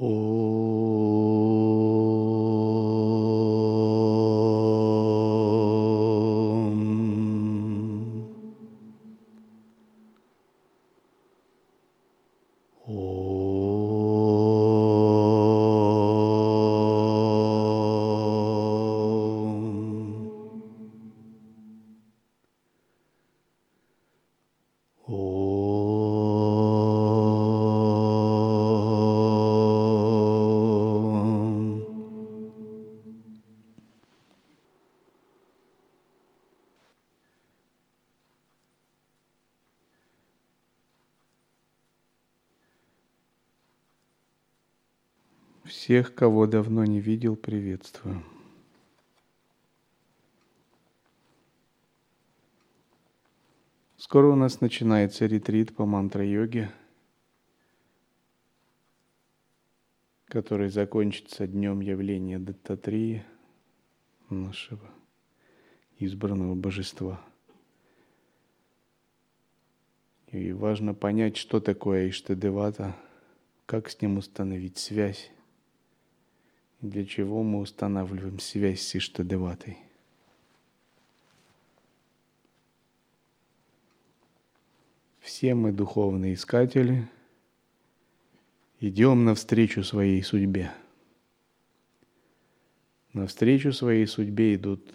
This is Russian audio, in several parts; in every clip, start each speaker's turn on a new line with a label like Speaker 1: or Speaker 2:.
Speaker 1: Oh. Всех, кого давно не видел, приветствую. Скоро у нас начинается ретрит по мантра-йоге, который закончится днем явления Даттатрии, нашего избранного божества. И важно понять, что такое Иштадевата, как с ним установить связь для чего мы устанавливаем связь с Иштадеватой. Все мы духовные искатели, идем навстречу своей судьбе. Навстречу своей судьбе идут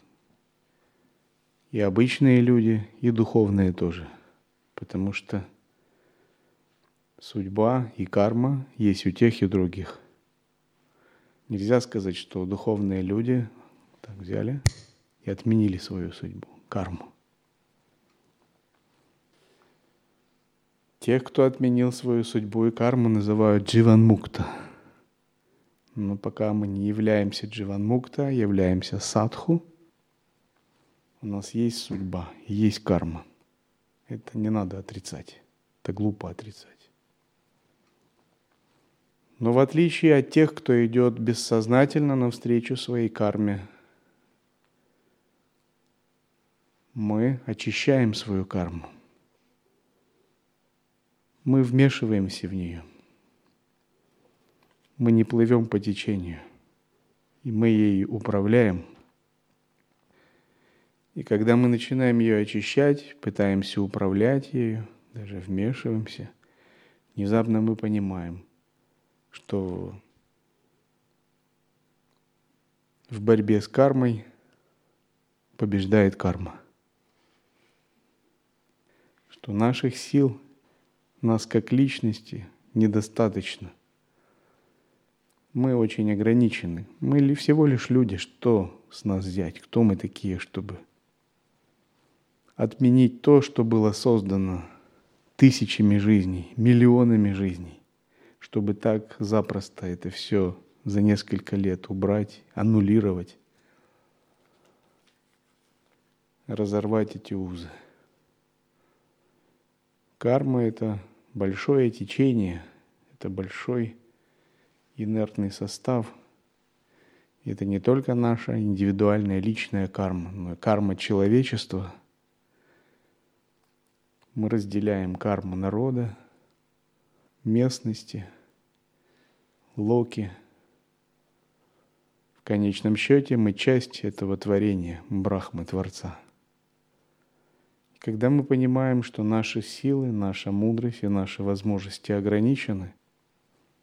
Speaker 1: и обычные люди, и духовные тоже, потому что судьба и карма есть у тех и других. Нельзя сказать, что духовные люди так взяли и отменили свою судьбу, карму. Тех, кто отменил свою судьбу и карму, называют дживан мукта. Но пока мы не являемся дживан мукта, являемся садху, у нас есть судьба, есть карма. Это не надо отрицать. Это глупо отрицать. Но в отличие от тех, кто идет бессознательно навстречу своей карме, мы очищаем свою карму. Мы вмешиваемся в нее. Мы не плывем по течению, и мы ей управляем. И когда мы начинаем ее очищать, пытаемся управлять ею, даже вмешиваемся, внезапно мы понимаем – что в борьбе с кармой побеждает карма. Что наших сил, нас как личности недостаточно. Мы очень ограничены. Мы всего лишь люди, что с нас взять? Кто мы такие, чтобы отменить то, что было создано тысячами жизней, миллионами жизней? Чтобы так запросто это все за несколько лет убрать, аннулировать, разорвать эти узы. Карма – это большое течение, это большой инертный состав. Это не только наша индивидуальная личная карма, но и карма человечества. Мы разделяем карму народа, местности, локи. В конечном счете мы часть этого творения, Брахмы Творца. Когда мы понимаем, что наши силы, наша мудрость и наши возможности ограничены,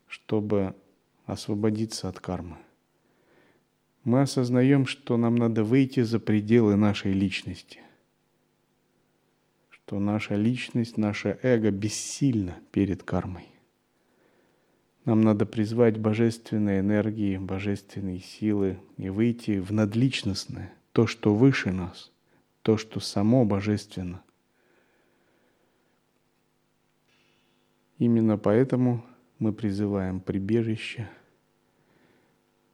Speaker 1: чтобы освободиться от кармы, мы осознаем, что нам надо выйти за пределы нашей личности – что наша личность, наше эго бессильно перед кармой. Нам надо призвать божественные энергии, божественные силы и выйти в надличностное, то, что выше нас, то, что само божественно. Именно поэтому мы призываем прибежище,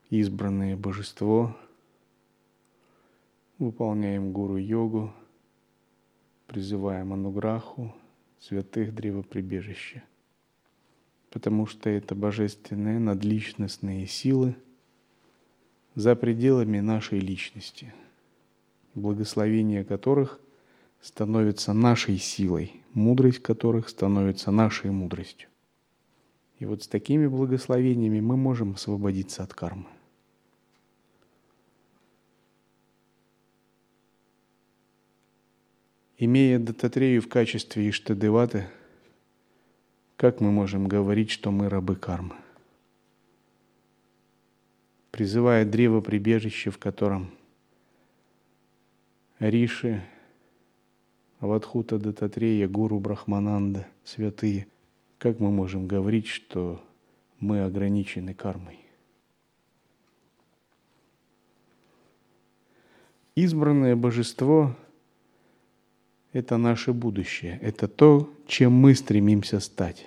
Speaker 1: избранное божество, выполняем гуру-йогу, призываем ануграху, святых древоприбежища потому что это божественные надличностные силы за пределами нашей личности, благословение которых становится нашей силой, мудрость которых становится нашей мудростью. И вот с такими благословениями мы можем освободиться от кармы. Имея Дататрею в качестве Иштадеваты, как мы можем говорить, что мы рабы кармы? Призывая древо прибежище, в котором Риши, Авадхута Дататрея, Гуру Брахмананда, святые, как мы можем говорить, что мы ограничены кармой? Избранное божество – это наше будущее, это то, чем мы стремимся стать.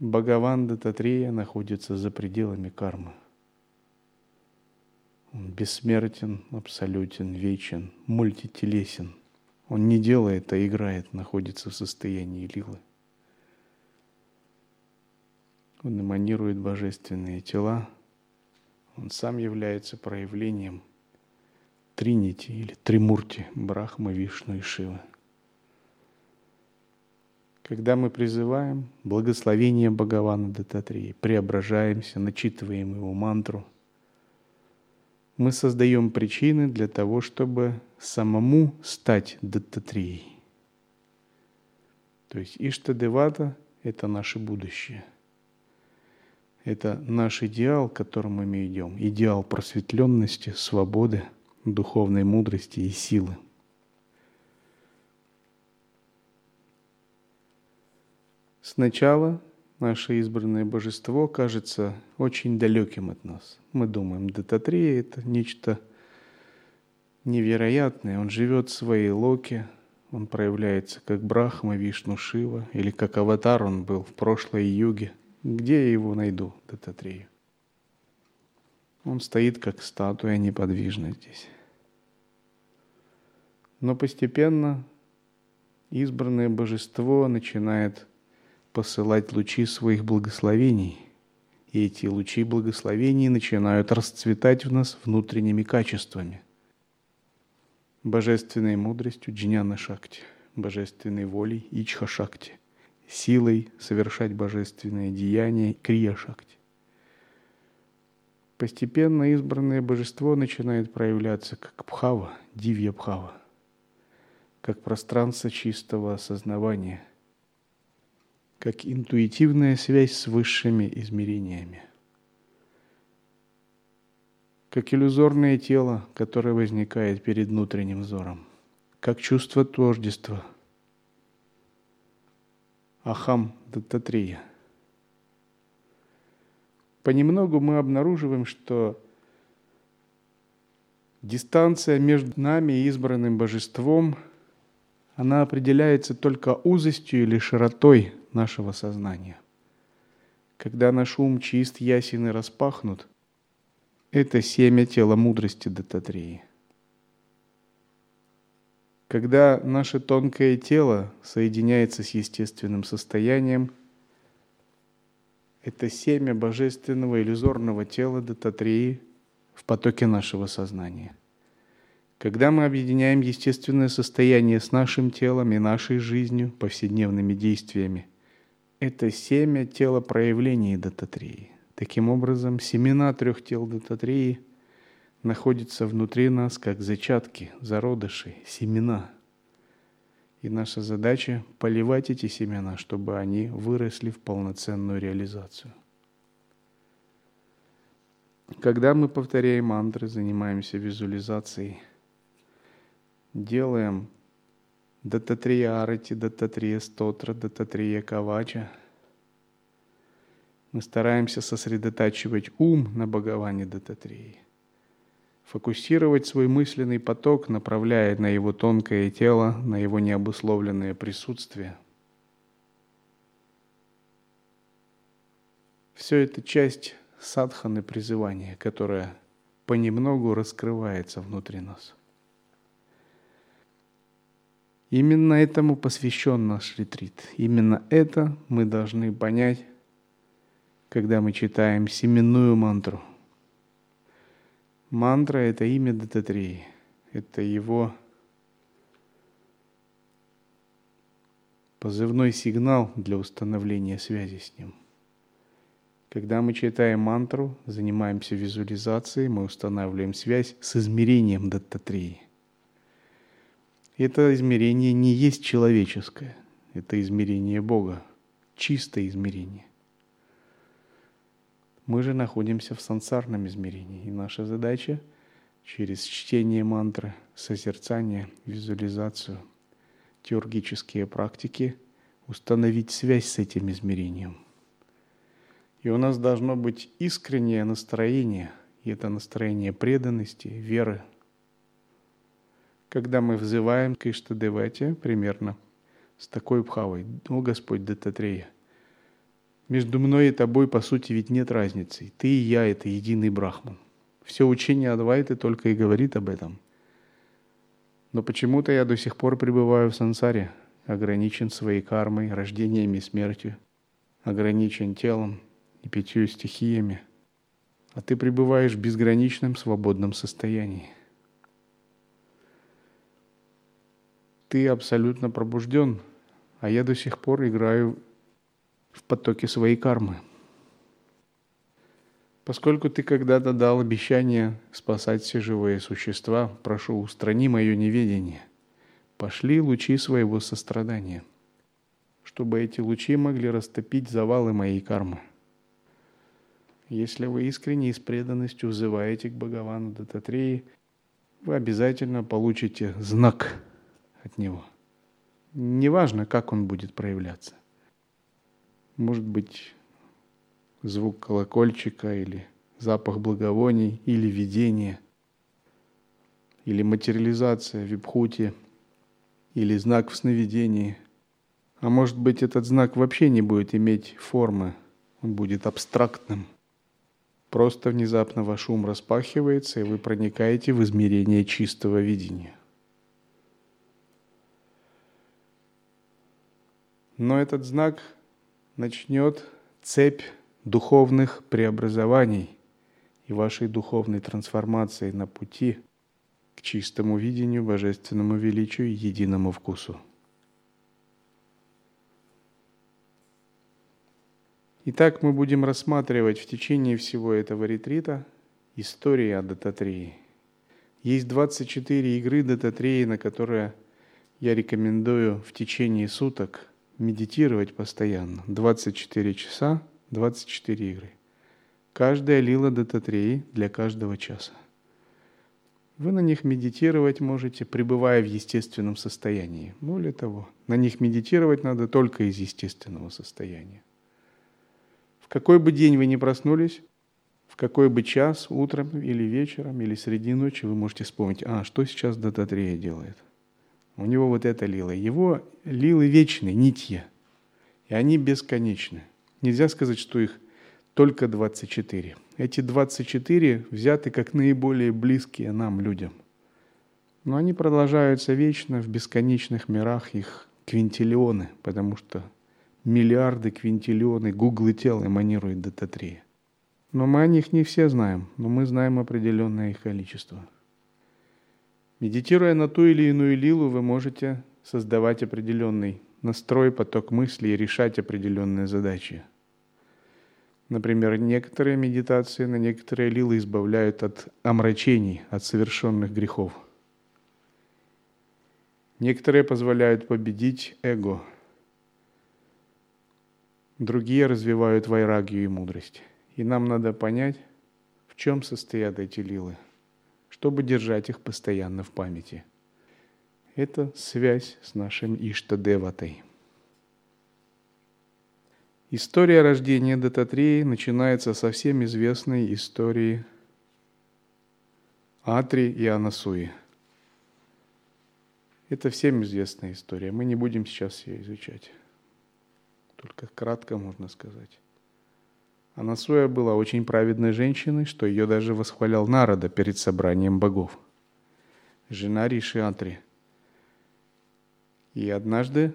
Speaker 1: Бхагаван Дататрея находится за пределами кармы. Он бессмертен, абсолютен, вечен, мультителесен. Он не делает, а играет, находится в состоянии лилы. Он эманирует божественные тела. Он сам является проявлением – Тринити или Тримурти, Брахма, Вишну и Шива. Когда мы призываем благословение Бхагавана Дататрии, преображаемся, начитываем его мантру, мы создаем причины для того, чтобы самому стать Дататрией. То есть Иштадевата – это наше будущее. Это наш идеал, к которому мы идем. Идеал просветленности, свободы – духовной мудрости и силы. Сначала наше избранное божество кажется очень далеким от нас. Мы думаем, Дататрия – это нечто невероятное. Он живет в своей локе, он проявляется как Брахма, Вишну, Шива, или как аватар он был в прошлой юге. Где я его найду, Дататрию? Он стоит как статуя неподвижно здесь. Но постепенно избранное божество начинает посылать лучи своих благословений. И эти лучи благословений начинают расцветать в нас внутренними качествами. Божественной мудростью Джняна Шакти, божественной волей Ичха Шакти, силой совершать божественное деяние Крия Шакти. Постепенно избранное божество начинает проявляться как Бхава, Дивья Бхава, как пространство чистого осознавания, как интуитивная связь с высшими измерениями, как иллюзорное тело, которое возникает перед внутренним взором, как чувство тождества, ахам даттатрия – понемногу мы обнаруживаем, что дистанция между нами и избранным божеством, она определяется только узостью или широтой нашего сознания. Когда наш ум чист, ясен и распахнут, это семя тела мудрости Дататрии. Когда наше тонкое тело соединяется с естественным состоянием – это семя божественного иллюзорного тела Дататрии в потоке нашего сознания. Когда мы объединяем естественное состояние с нашим телом и нашей жизнью, повседневными действиями, это семя тела проявлений Дататрии. Таким образом, семена трех тел Дататрии находятся внутри нас как зачатки, зародыши, семена – и наша задача – поливать эти семена, чтобы они выросли в полноценную реализацию. Когда мы повторяем мантры, занимаемся визуализацией, делаем Дататрия Арати, Дататрия Стотра, Дататрия Кавача, мы стараемся сосредотачивать ум на Бхагаване Дататрии – фокусировать свой мысленный поток, направляя на его тонкое тело, на его необусловленное присутствие. Все это часть садханы призывания, которая понемногу раскрывается внутри нас. Именно этому посвящен наш ретрит. Именно это мы должны понять, когда мы читаем семенную мантру – Мантра – это имя Дататрии. Это его позывной сигнал для установления связи с Ним. Когда мы читаем мантру, занимаемся визуализацией, мы устанавливаем связь с измерением Даттатрии. Это измерение не есть человеческое, это измерение Бога, чистое измерение. Мы же находимся в сансарном измерении, и наша задача через чтение мантры, созерцание, визуализацию, теургические практики установить связь с этим измерением. И у нас должно быть искреннее настроение, и это настроение преданности, веры. Когда мы взываем к Иштадевате примерно с такой бхавой, «О Господь Дататрея, между мной и тобой, по сути, ведь нет разницы. Ты и я — это единый брахман. Все учение Адвайты только и говорит об этом. Но почему-то я до сих пор пребываю в сансаре, ограничен своей кармой, рождениями и смертью, ограничен телом и пятью стихиями, а ты пребываешь в безграничном свободном состоянии. Ты абсолютно пробужден, а я до сих пор играю в потоке своей кармы. Поскольку ты когда-то дал обещание спасать все живые существа, прошу, устрани мое неведение. Пошли лучи своего сострадания, чтобы эти лучи могли растопить завалы моей кармы. Если вы искренне и с преданностью взываете к Бхагавану Дататреи, вы обязательно получите знак от него. Неважно, как он будет проявляться. Может быть, звук колокольчика или запах благовоний или видение, или материализация в випхути, или знак в сновидении. А может быть, этот знак вообще не будет иметь формы, он будет абстрактным. Просто внезапно ваш ум распахивается, и вы проникаете в измерение чистого видения. Но этот знак начнет цепь духовных преобразований и вашей духовной трансформации на пути к чистому видению, божественному величию и единому вкусу. Итак, мы будем рассматривать в течение всего этого ретрита истории о Дататрии. Есть 24 игры Дататрии, на которые я рекомендую в течение суток медитировать постоянно. 24 часа, 24 игры. Каждая лила дататреи для каждого часа. Вы на них медитировать можете, пребывая в естественном состоянии. Более того, на них медитировать надо только из естественного состояния. В какой бы день вы ни проснулись, в какой бы час, утром или вечером, или среди ночи, вы можете вспомнить, а, что сейчас Дататрея делает – у него вот это лила. Его лилы вечные, нитья. И они бесконечны. Нельзя сказать, что их только 24. Эти 24 взяты как наиболее близкие нам, людям. Но они продолжаются вечно в бесконечных мирах, их квинтиллионы, потому что миллиарды квинтиллионы гуглы тел эманируют дата-3. Но мы о них не все знаем, но мы знаем определенное их количество – Медитируя на ту или иную лилу, вы можете создавать определенный настрой, поток мыслей и решать определенные задачи. Например, некоторые медитации на некоторые лилы избавляют от омрачений, от совершенных грехов. Некоторые позволяют победить эго. Другие развивают вайрагию и мудрость. И нам надо понять, в чем состоят эти лилы – чтобы держать их постоянно в памяти. Это связь с нашим Иштадеватой. История рождения Дататреи начинается со всем известной истории Атри и Анасуи. Это всем известная история. Мы не будем сейчас ее изучать. Только кратко можно сказать. Анасуя была очень праведной женщиной, что ее даже восхвалял Нарада перед собранием богов. Жена Риши Атри. И однажды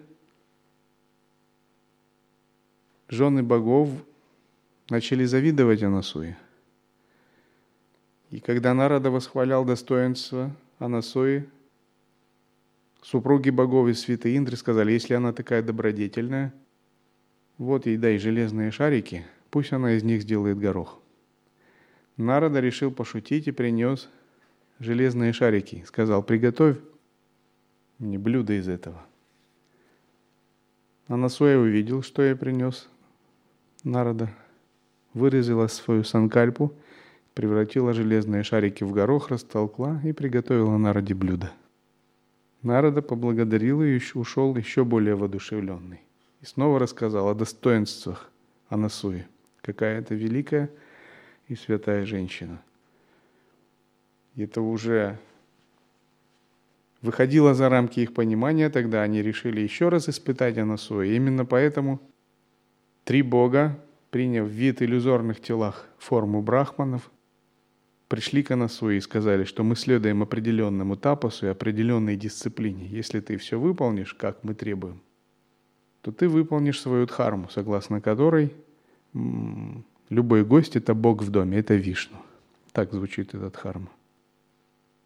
Speaker 1: жены богов начали завидовать Анасуе. И когда Нарада восхвалял достоинство Анасуи, Супруги богов и святые Индры сказали, если она такая добродетельная, вот ей дай железные шарики, пусть она из них сделает горох. Народа решил пошутить и принес железные шарики. Сказал, приготовь мне блюдо из этого. Анасуя увидел, что я принес народа, вырезала свою санкальпу, превратила железные шарики в горох, растолкла и приготовила народе блюдо. Народа поблагодарил и ушел еще более воодушевленный. И снова рассказал о достоинствах Анасуи. Какая это великая и святая женщина. И это уже выходило за рамки их понимания, тогда они решили еще раз испытать Анасуи. Именно поэтому три бога, приняв вид иллюзорных телах форму брахманов, пришли к Анасуи и сказали, что мы следуем определенному тапосу и определенной дисциплине. Если ты все выполнишь, как мы требуем, то ты выполнишь свою дхарму, согласно которой любой гость – это Бог в доме, это Вишну. Так звучит этот дхарма.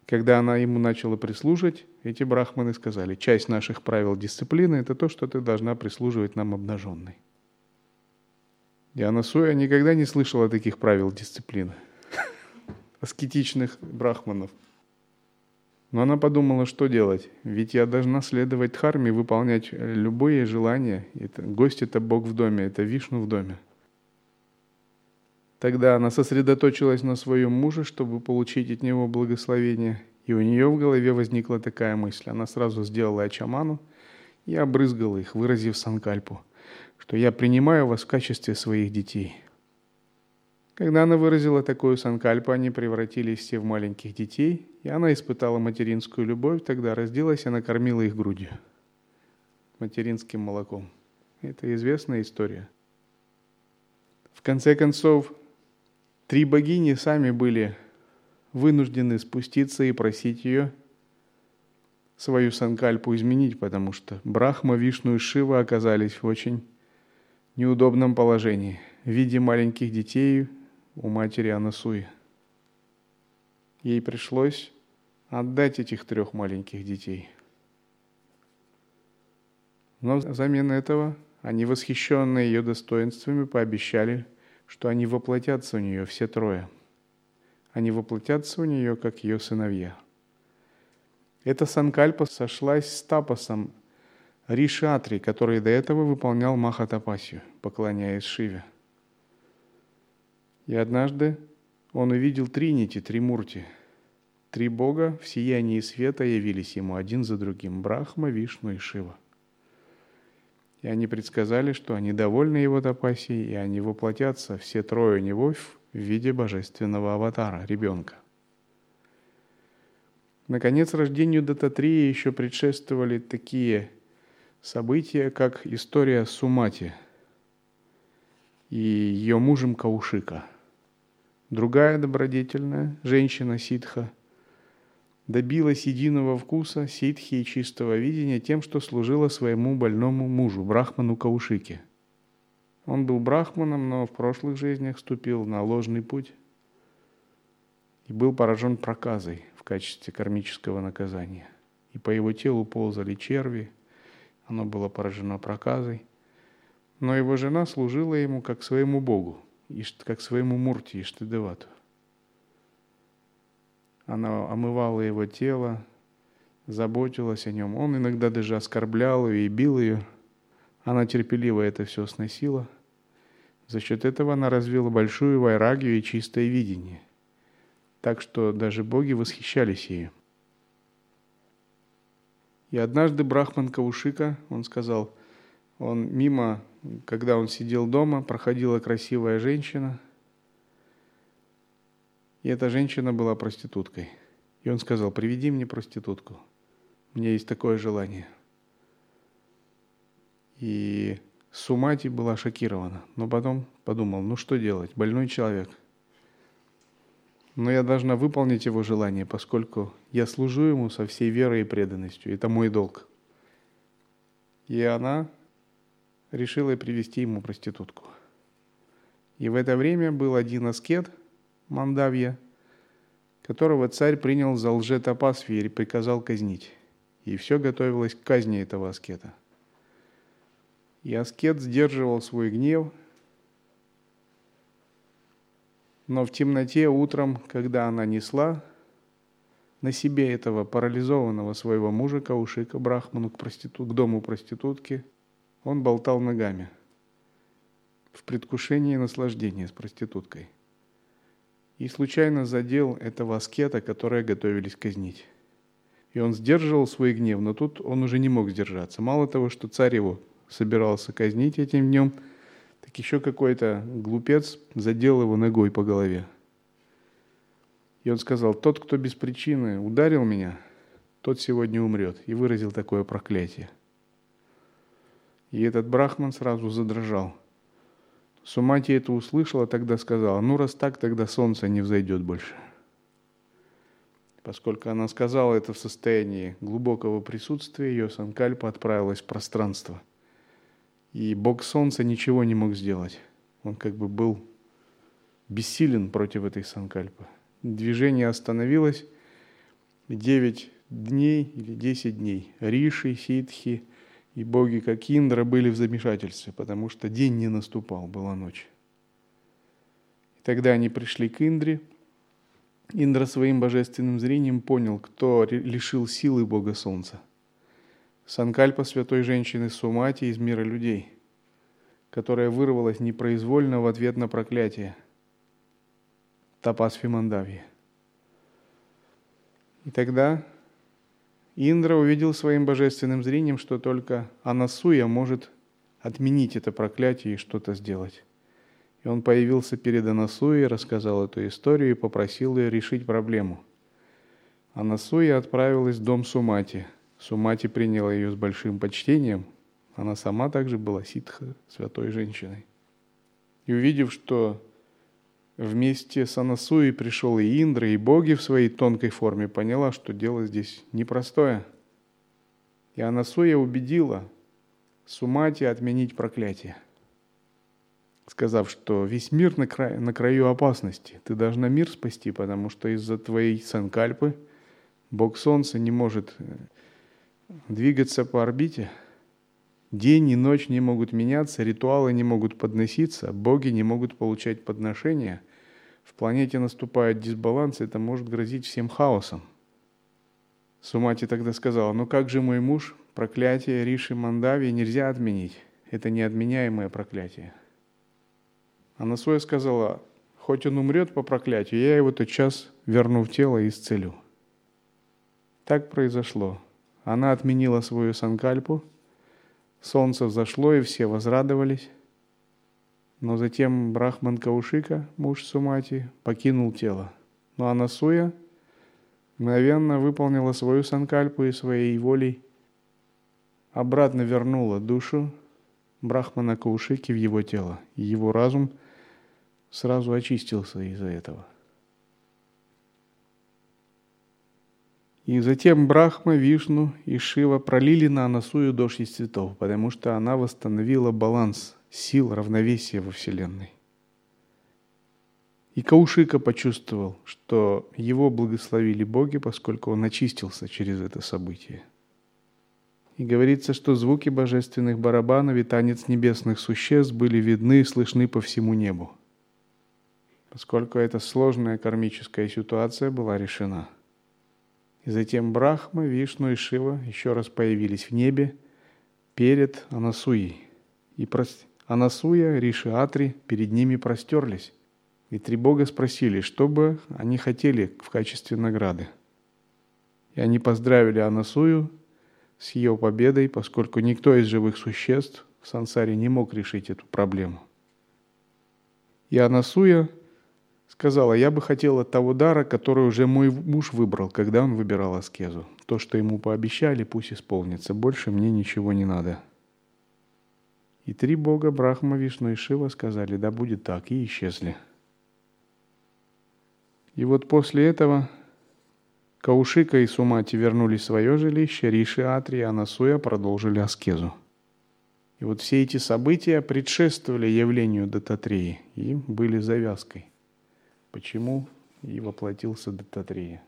Speaker 1: Когда она ему начала прислуживать, эти брахманы сказали, часть наших правил дисциплины – это то, что ты должна прислуживать нам обнаженной. И Анасуя никогда не слышала таких правил дисциплины – аскетичных брахманов. Но она подумала, что делать, ведь я должна следовать дхарме, выполнять любые желания. Это, гость – это Бог в доме, это Вишну в доме. Тогда она сосредоточилась на своем муже, чтобы получить от него благословение. И у нее в голове возникла такая мысль. Она сразу сделала ачаману и обрызгала их, выразив санкальпу, что я принимаю вас в качестве своих детей – когда она выразила такую санкальпу, они превратились все в маленьких детей, и она испытала материнскую любовь, тогда разделась и накормила их грудью, материнским молоком. Это известная история. В конце концов, три богини сами были вынуждены спуститься и просить ее свою санкальпу изменить, потому что Брахма, Вишну и Шива оказались в очень неудобном положении. В виде маленьких детей у матери Анасуи. Ей пришлось отдать этих трех маленьких детей. Но взамен этого они, восхищенные ее достоинствами, пообещали, что они воплотятся у нее все трое. Они воплотятся у нее, как ее сыновья. Эта санкальпа сошлась с тапосом Ришатри, который до этого выполнял Махатапасию, поклоняясь Шиве – и однажды он увидел Тринити, Тримурти. Три бога в сиянии света явились ему один за другим – Брахма, Вишну и Шива. И они предсказали, что они довольны его тапасией, и они воплотятся все трое у него в виде божественного аватара, ребенка. Наконец, рождению Дататрии еще предшествовали такие события, как история Сумати и ее мужем Каушика – Другая добродетельная, женщина ситха, добилась единого вкуса, ситхи и чистого видения тем, что служила своему больному мужу, брахману Каушике. Он был брахманом, но в прошлых жизнях вступил на ложный путь и был поражен проказой в качестве кармического наказания. И по его телу ползали черви, оно было поражено проказой. Но его жена служила ему как своему богу – как своему Мурти Иштадевату. Она омывала его тело, заботилась о нем. Он иногда даже оскорблял ее и бил ее. Она терпеливо это все сносила. За счет этого она развила большую вайрагию и чистое видение. Так что даже боги восхищались ею. И однажды Брахман Каушика, он сказал, он мимо когда он сидел дома, проходила красивая женщина, и эта женщина была проституткой. И он сказал, приведи мне проститутку, у меня есть такое желание. И Сумати была шокирована, но потом подумал, ну что делать, больной человек. Но я должна выполнить его желание, поскольку я служу ему со всей верой и преданностью. Это мой долг. И она решила привести ему проститутку. И в это время был один аскет, Мандавья, которого царь принял за лжетопасви и приказал казнить. и все готовилось к казни этого аскета. И аскет сдерживал свой гнев, но в темноте утром, когда она несла на себе этого парализованного своего мужа Каушика Брахману к, проститут, к дому проститутки, он болтал ногами в предвкушении наслаждения с проституткой. И случайно задел этого аскета, которые готовились казнить. И он сдерживал свой гнев, но тут он уже не мог сдержаться. Мало того, что царь его собирался казнить этим днем, так еще какой-то глупец задел его ногой по голове. И он сказал, тот, кто без причины ударил меня, тот сегодня умрет. И выразил такое проклятие. И этот брахман сразу задрожал. Сумати это услышала, тогда сказала, ну раз так, тогда солнце не взойдет больше. Поскольку она сказала это в состоянии глубокого присутствия, ее санкальпа отправилась в пространство. И Бог Солнца ничего не мог сделать. Он как бы был бессилен против этой санкальпы. Движение остановилось. Девять дней или десять дней Риши, Ситхи и боги, как Индра, были в замешательстве, потому что день не наступал, была ночь. И тогда они пришли к Индре. Индра своим божественным зрением понял, кто лишил силы Бога Солнца. Санкальпа святой женщины Сумати из мира людей, которая вырвалась непроизвольно в ответ на проклятие – Тапасви Мандави. И тогда Индра увидел своим божественным зрением, что только Анасуя может отменить это проклятие и что-то сделать. И он появился перед Анасуей, рассказал эту историю и попросил ее решить проблему. Анасуя отправилась в дом Сумати. Сумати приняла ее с большим почтением. Она сама также была ситха, святой женщиной. И увидев, что Вместе с Анасуей пришел и Индра, и боги в своей тонкой форме поняла, что дело здесь непростое. И Анасуя убедила Сумати отменить проклятие, сказав, что весь мир на, краю, на краю опасности. Ты должна мир спасти, потому что из-за твоей санкальпы Бог Солнца не может э, двигаться по орбите. День и ночь не могут меняться, ритуалы не могут подноситься, боги не могут получать подношения – в планете наступает дисбаланс, это может грозить всем хаосом. Сумати тогда сказала, ну как же мой муж, проклятие Риши Мандави нельзя отменить. Это неотменяемое проклятие. А Насоя сказала, хоть он умрет по проклятию, я его тотчас верну в тело и исцелю. Так произошло. Она отменила свою санкальпу, солнце взошло, и все возрадовались. Но затем Брахман Каушика, муж Сумати, покинул тело. Но Анасуя мгновенно выполнила свою санкальпу и своей волей обратно вернула душу Брахмана Каушики в его тело. И его разум сразу очистился из-за этого. И затем Брахма, Вишну и Шива пролили на Анасую дождь из цветов, потому что она восстановила баланс сил равновесия во Вселенной. И Каушика почувствовал, что его благословили боги, поскольку он очистился через это событие. И говорится, что звуки божественных барабанов и танец небесных существ были видны и слышны по всему небу, поскольку эта сложная кармическая ситуация была решена. И затем Брахма, Вишну и Шива еще раз появились в небе перед Анасуей и Анасуя, Риши Атри перед ними простерлись. И три бога спросили, что бы они хотели в качестве награды. И они поздравили Анасую с ее победой, поскольку никто из живых существ в сансаре не мог решить эту проблему. И Анасуя сказала, я бы хотела того дара, который уже мой муж выбрал, когда он выбирал аскезу. То, что ему пообещали, пусть исполнится. Больше мне ничего не надо. И три бога Брахма, Вишну и Шива сказали, да будет так, и исчезли. И вот после этого Каушика и Сумати вернулись в свое жилище, Риши, Атри и Анасуя продолжили аскезу. И вот все эти события предшествовали явлению Дататреи и были завязкой. Почему и воплотился Дататрея.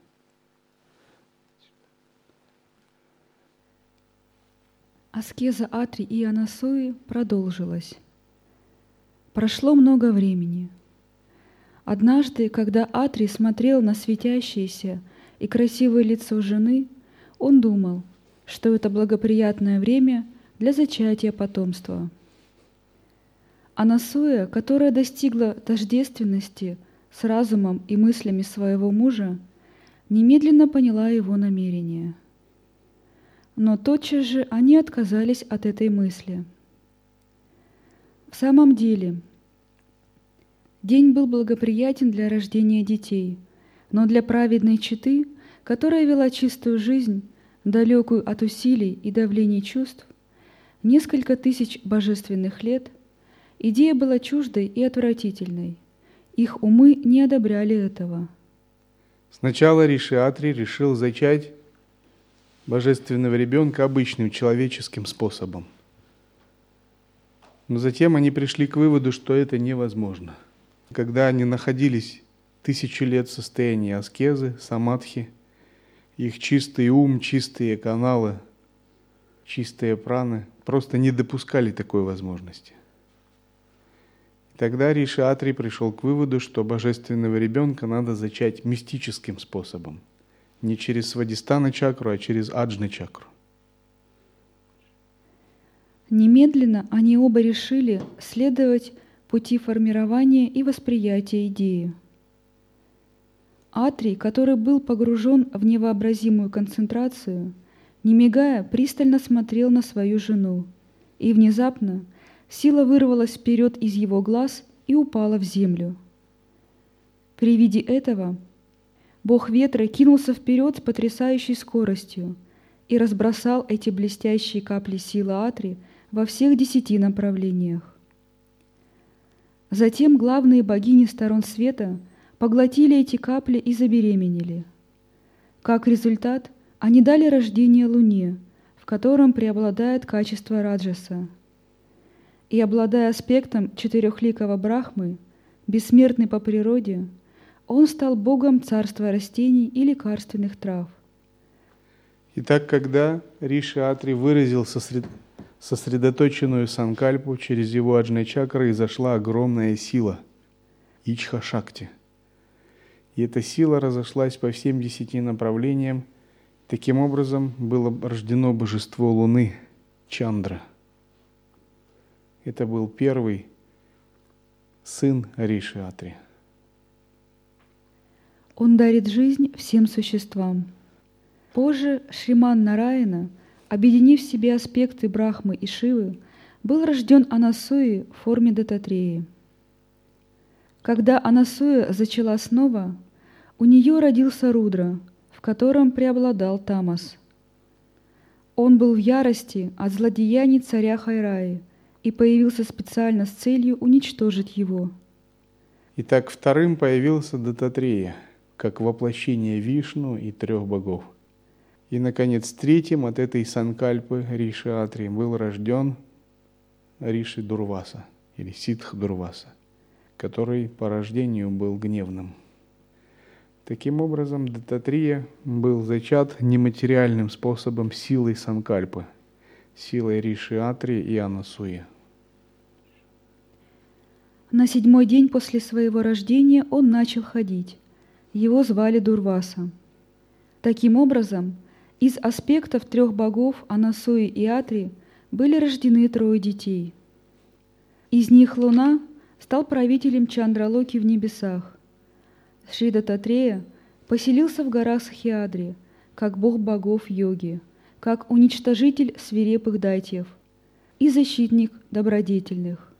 Speaker 2: Аскеза Атри и Анасуи продолжилась. Прошло много времени. Однажды, когда Атри смотрел на светящееся и красивое лицо жены, он думал, что это благоприятное время для зачатия потомства. Анасуя, которая достигла тождественности с разумом и мыслями своего мужа, немедленно поняла его намерение – но тотчас же они отказались от этой мысли. В самом деле, день был благоприятен для рождения детей, но для праведной четы, которая вела чистую жизнь, далекую от усилий и давлений чувств, несколько тысяч божественных лет, идея была чуждой и отвратительной. Их умы не одобряли этого.
Speaker 1: Сначала Ришиатри решил зачать божественного ребенка обычным человеческим способом. Но затем они пришли к выводу, что это невозможно. Когда они находились тысячи лет в состоянии аскезы, самадхи, их чистый ум, чистые каналы, чистые праны просто не допускали такой возможности. Тогда Ришатри пришел к выводу, что божественного ребенка надо зачать мистическим способом – не через свадистана чакру, а через аджны чакру.
Speaker 2: Немедленно они оба решили следовать пути формирования и восприятия идеи. Атрий, который был погружен в невообразимую концентрацию, не мигая, пристально смотрел на свою жену, и внезапно сила вырвалась вперед из его глаз и упала в землю. При виде этого Бог ветра кинулся вперед с потрясающей скоростью и разбросал эти блестящие капли силы Атри во всех десяти направлениях. Затем главные богини сторон света поглотили эти капли и забеременели. Как результат, они дали рождение Луне, в котором преобладает качество Раджаса. И обладая аспектом четырехликого Брахмы, бессмертный по природе – он стал богом царства растений и лекарственных трав.
Speaker 1: Итак, когда Риши Атри выразил сосред... сосредоточенную санкальпу, через его аджной чакры изошла огромная сила – Ичха Шакти. И эта сила разошлась по всем десяти направлениям. Таким образом было рождено божество Луны – Чандра. Это был первый сын Риши Атри.
Speaker 2: Он дарит жизнь всем существам. Позже Шриман Нараяна, объединив в себе аспекты Брахмы и Шивы, был рожден Анасуи в форме Дататреи. Когда Анасуя зачала снова, у нее родился Рудра, в котором преобладал Тамас. Он был в ярости от злодеяний царя Хайраи и появился специально с целью уничтожить его.
Speaker 1: Итак, вторым появился Дататрея – как воплощение Вишну и трех богов. И, наконец, третьим от этой санкальпы Риши Атри был рожден Риши Дурваса или Ситх Дурваса, который по рождению был гневным. Таким образом, Дататрия был зачат нематериальным способом силой санкальпы, силой Риши Атри и Анасуи.
Speaker 2: На седьмой день после своего рождения он начал ходить. Его звали Дурваса. Таким образом, из аспектов трех богов Анасуи и Атри были рождены трое детей. Из них Луна стал правителем Чандралоки в небесах. Шрида Татрея поселился в горах Сахиадри, как бог богов йоги, как уничтожитель свирепых дайтьев и защитник добродетельных,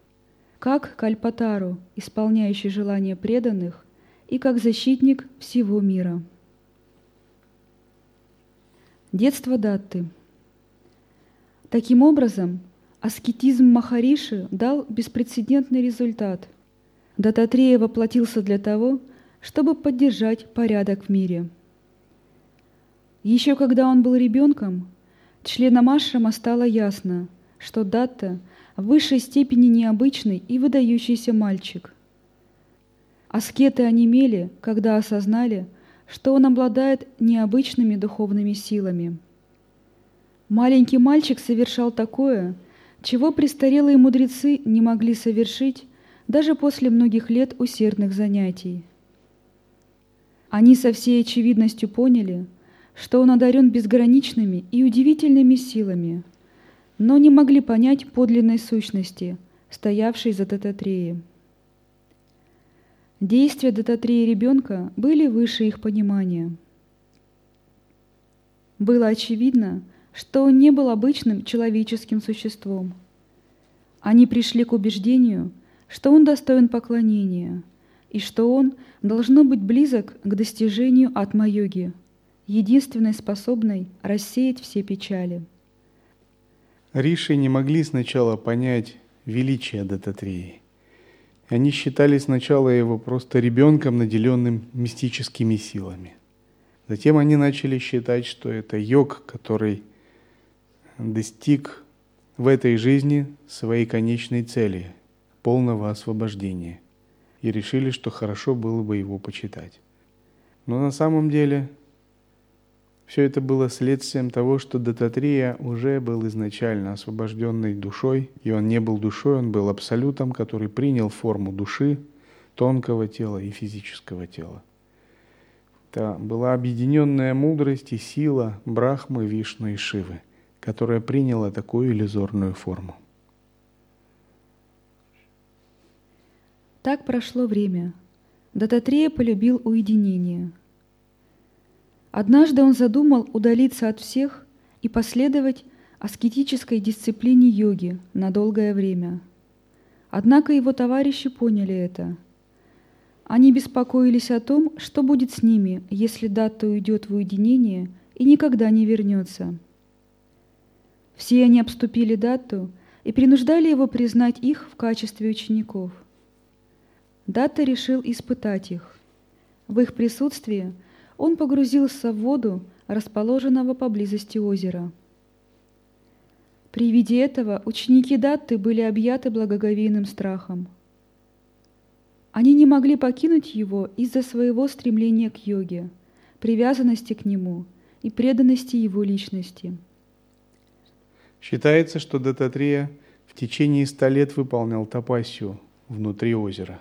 Speaker 2: как Кальпатару, исполняющий желания преданных – и как защитник всего мира. Детство Датты. Таким образом, аскетизм Махариши дал беспрецедентный результат. Дататрея воплотился для того, чтобы поддержать порядок в мире. Еще когда он был ребенком, членам Ашрама стало ясно, что Датта в высшей степени необычный и выдающийся мальчик – Аскеты онемели, когда осознали, что он обладает необычными духовными силами. Маленький мальчик совершал такое, чего престарелые мудрецы не могли совершить даже после многих лет усердных занятий. Они со всей очевидностью поняли, что он одарен безграничными и удивительными силами, но не могли понять подлинной сущности, стоявшей за Дататреем. Действия Дататрея ребенка были выше их понимания. Было очевидно, что он не был обычным человеческим существом. Они пришли к убеждению, что он достоин поклонения и что он должно быть близок к достижению атма-йоги, единственной способной рассеять все печали.
Speaker 1: Риши не могли сначала понять величие Дататреи. Они считали сначала его просто ребенком, наделенным мистическими силами. Затем они начали считать, что это йог, который достиг в этой жизни своей конечной цели – полного освобождения. И решили, что хорошо было бы его почитать. Но на самом деле все это было следствием того, что Дататрия уже был изначально освобожденной душой, и он не был душой, он был абсолютом, который принял форму души, тонкого тела и физического тела. Это была объединенная мудрость и сила Брахмы, Вишну и Шивы – которая приняла такую иллюзорную форму.
Speaker 2: Так прошло время. Дататрея полюбил уединение. Однажды он задумал удалиться от всех и последовать аскетической дисциплине йоги на долгое время. Однако его товарищи поняли это. Они беспокоились о том, что будет с ними, если Датта уйдет в уединение и никогда не вернется. Все они обступили Датту и принуждали его признать их в качестве учеников. Датта решил испытать их. В их присутствии он погрузился в воду, расположенного поблизости озера. При виде этого ученики Датты были объяты благоговейным страхом. Они не могли покинуть его из-за своего стремления к йоге, привязанности к нему и преданности его личности –
Speaker 1: Считается, что Дататрия в течение ста лет выполнял тапасию внутри озера.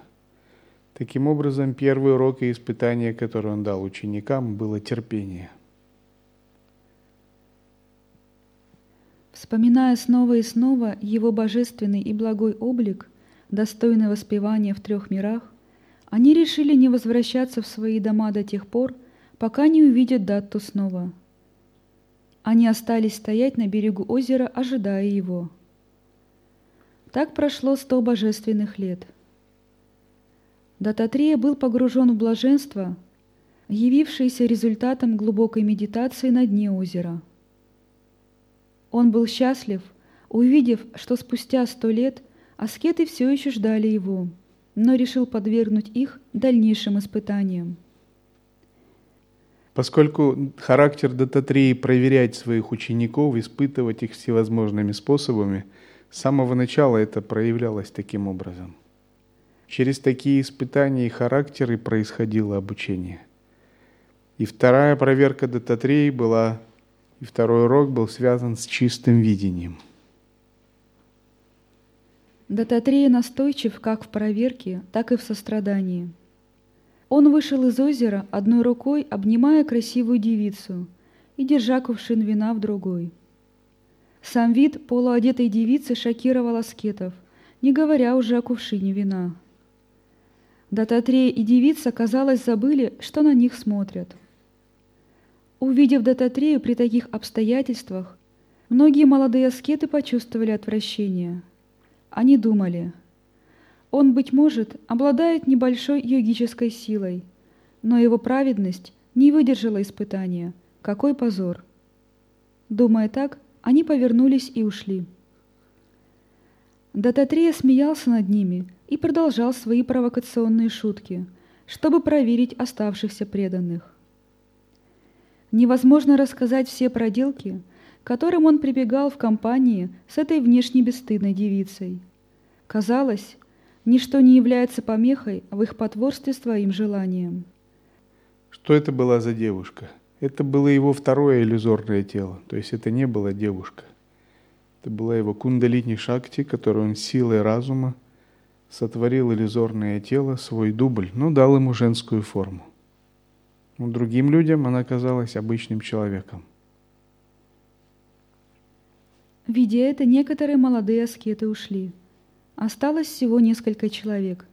Speaker 1: Таким образом, первый урок и испытание, которое он дал ученикам, было терпение.
Speaker 2: Вспоминая снова и снова его божественный и благой облик, достойный воспевания в трех мирах, они решили не возвращаться в свои дома до тех пор, пока не увидят Датту снова – они остались стоять на берегу озера, ожидая его. Так прошло сто божественных лет. Дататрея был погружен в блаженство, явившееся результатом глубокой медитации на дне озера. Он был счастлив, увидев, что спустя сто лет аскеты все еще ждали его, но решил подвергнуть их дальнейшим испытаниям.
Speaker 1: Поскольку характер Дататрии проверять своих учеников, испытывать их всевозможными способами, с самого начала это проявлялось таким образом. Через такие испытания и характеры происходило обучение. И вторая проверка Дататрии была, и второй урок был связан с чистым видением.
Speaker 2: Дататрея настойчив как в проверке, так и в сострадании – он вышел из озера одной рукой, обнимая красивую девицу и держа кувшин вина в другой. Сам вид полуодетой девицы шокировал аскетов, не говоря уже о кувшине вина. Дататрея и девица, казалось, забыли, что на них смотрят. Увидев Дататрею при таких обстоятельствах, многие молодые аскеты почувствовали отвращение. Они думали – он, быть может, обладает небольшой йогической силой, но его праведность не выдержала испытания. Какой позор! Думая так, они повернулись и ушли. Дататрия смеялся над ними и продолжал свои провокационные шутки, чтобы проверить оставшихся преданных. Невозможно рассказать все проделки, которым он прибегал в компании с этой внешне бесстыдной девицей. Казалось, Ничто не является помехой в их потворстве своим желаниям.
Speaker 1: Что это была за девушка? Это было его второе иллюзорное тело, то есть это не была девушка. Это была его кундалини шакти, которую он силой разума сотворил иллюзорное тело, свой дубль, но дал ему женскую форму. Но другим людям она казалась обычным человеком.
Speaker 2: Видя это, некоторые молодые аскеты ушли. Осталось всего несколько человек.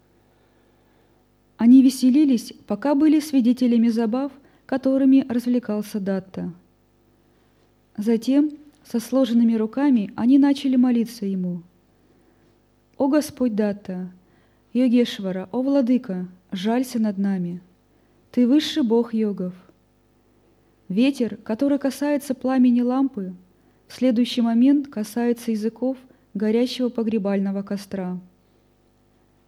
Speaker 2: Они веселились, пока были свидетелями забав, которыми развлекался Датта. Затем, со сложенными руками, они начали молиться ему. «О Господь Датта, Йогешвара, о Владыка, жалься над нами! Ты высший Бог йогов!» Ветер, который касается пламени лампы, в следующий момент касается языков горящего погребального костра.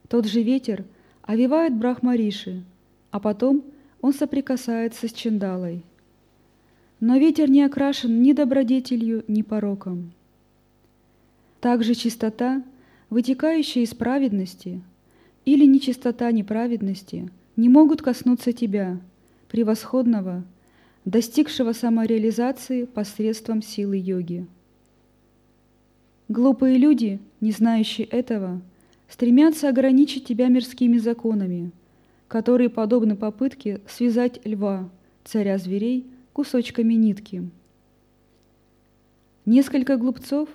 Speaker 2: Тот же ветер – овивает Брахмариши, а потом он соприкасается с Чендалой. Но ветер не окрашен ни добродетелью, ни пороком. Также чистота, вытекающая из праведности, или нечистота неправедности, не могут коснуться тебя, превосходного, достигшего самореализации посредством силы йоги. Глупые люди, не знающие этого, стремятся ограничить тебя мирскими законами, которые подобны попытке связать льва, царя зверей, кусочками нитки. Несколько глупцов,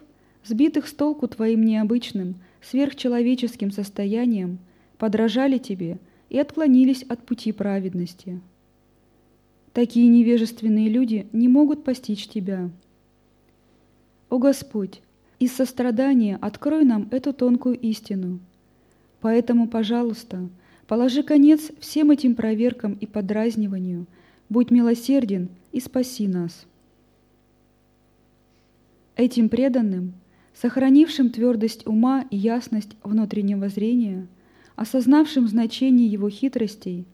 Speaker 2: сбитых с толку твоим необычным, сверхчеловеческим состоянием, подражали тебе и отклонились от пути праведности. Такие невежественные люди не могут постичь тебя. О Господь, из сострадания открой нам эту тонкую истину. Поэтому, пожалуйста, положи конец всем этим проверкам и подразниванию, будь милосерден и спаси нас. Этим преданным, сохранившим твердость ума и ясность внутреннего зрения, осознавшим значение его хитростей,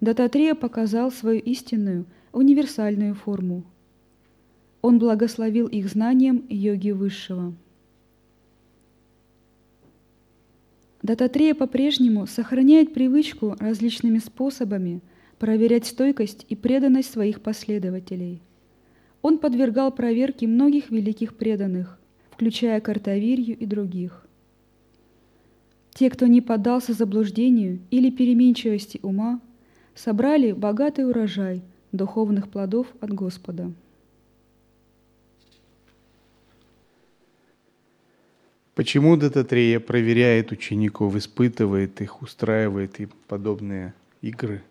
Speaker 2: Дататрея показал свою истинную, универсальную форму – он благословил их знанием йоги Высшего. Дататрея по-прежнему сохраняет привычку различными способами проверять стойкость и преданность своих последователей. Он подвергал проверке многих великих преданных, включая Картавирью и других. Те, кто не поддался заблуждению или переменчивости ума, собрали богатый урожай духовных плодов от Господа.
Speaker 1: Почему Дататрея проверяет учеников, испытывает их, устраивает им подобные игры?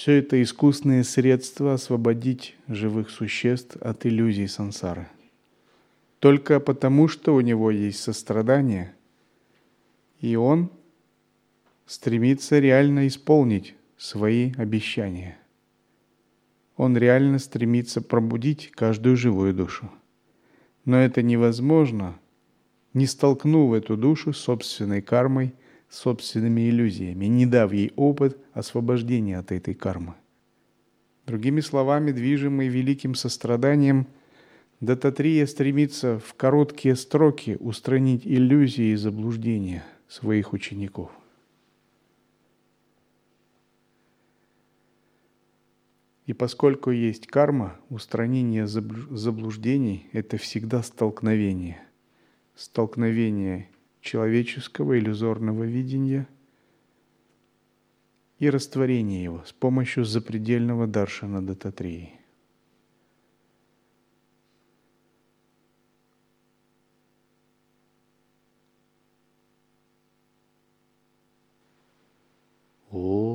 Speaker 1: Все это искусные средства освободить живых существ от иллюзий сансары. Только потому, что у него есть сострадание, и он стремится реально исполнить свои обещания. Он реально стремится пробудить каждую живую душу. Но это невозможно, не столкнув эту душу с собственной кармой, собственными иллюзиями, не дав ей опыт освобождения от этой кармы. Другими словами, движимый великим состраданием, Дататрия стремится в короткие строки устранить иллюзии и заблуждения своих учеников. И поскольку есть карма, устранение заблуждений – это всегда столкновение. Столкновение человеческого иллюзорного видения и растворение его с помощью запредельного даршана Дататрии. О.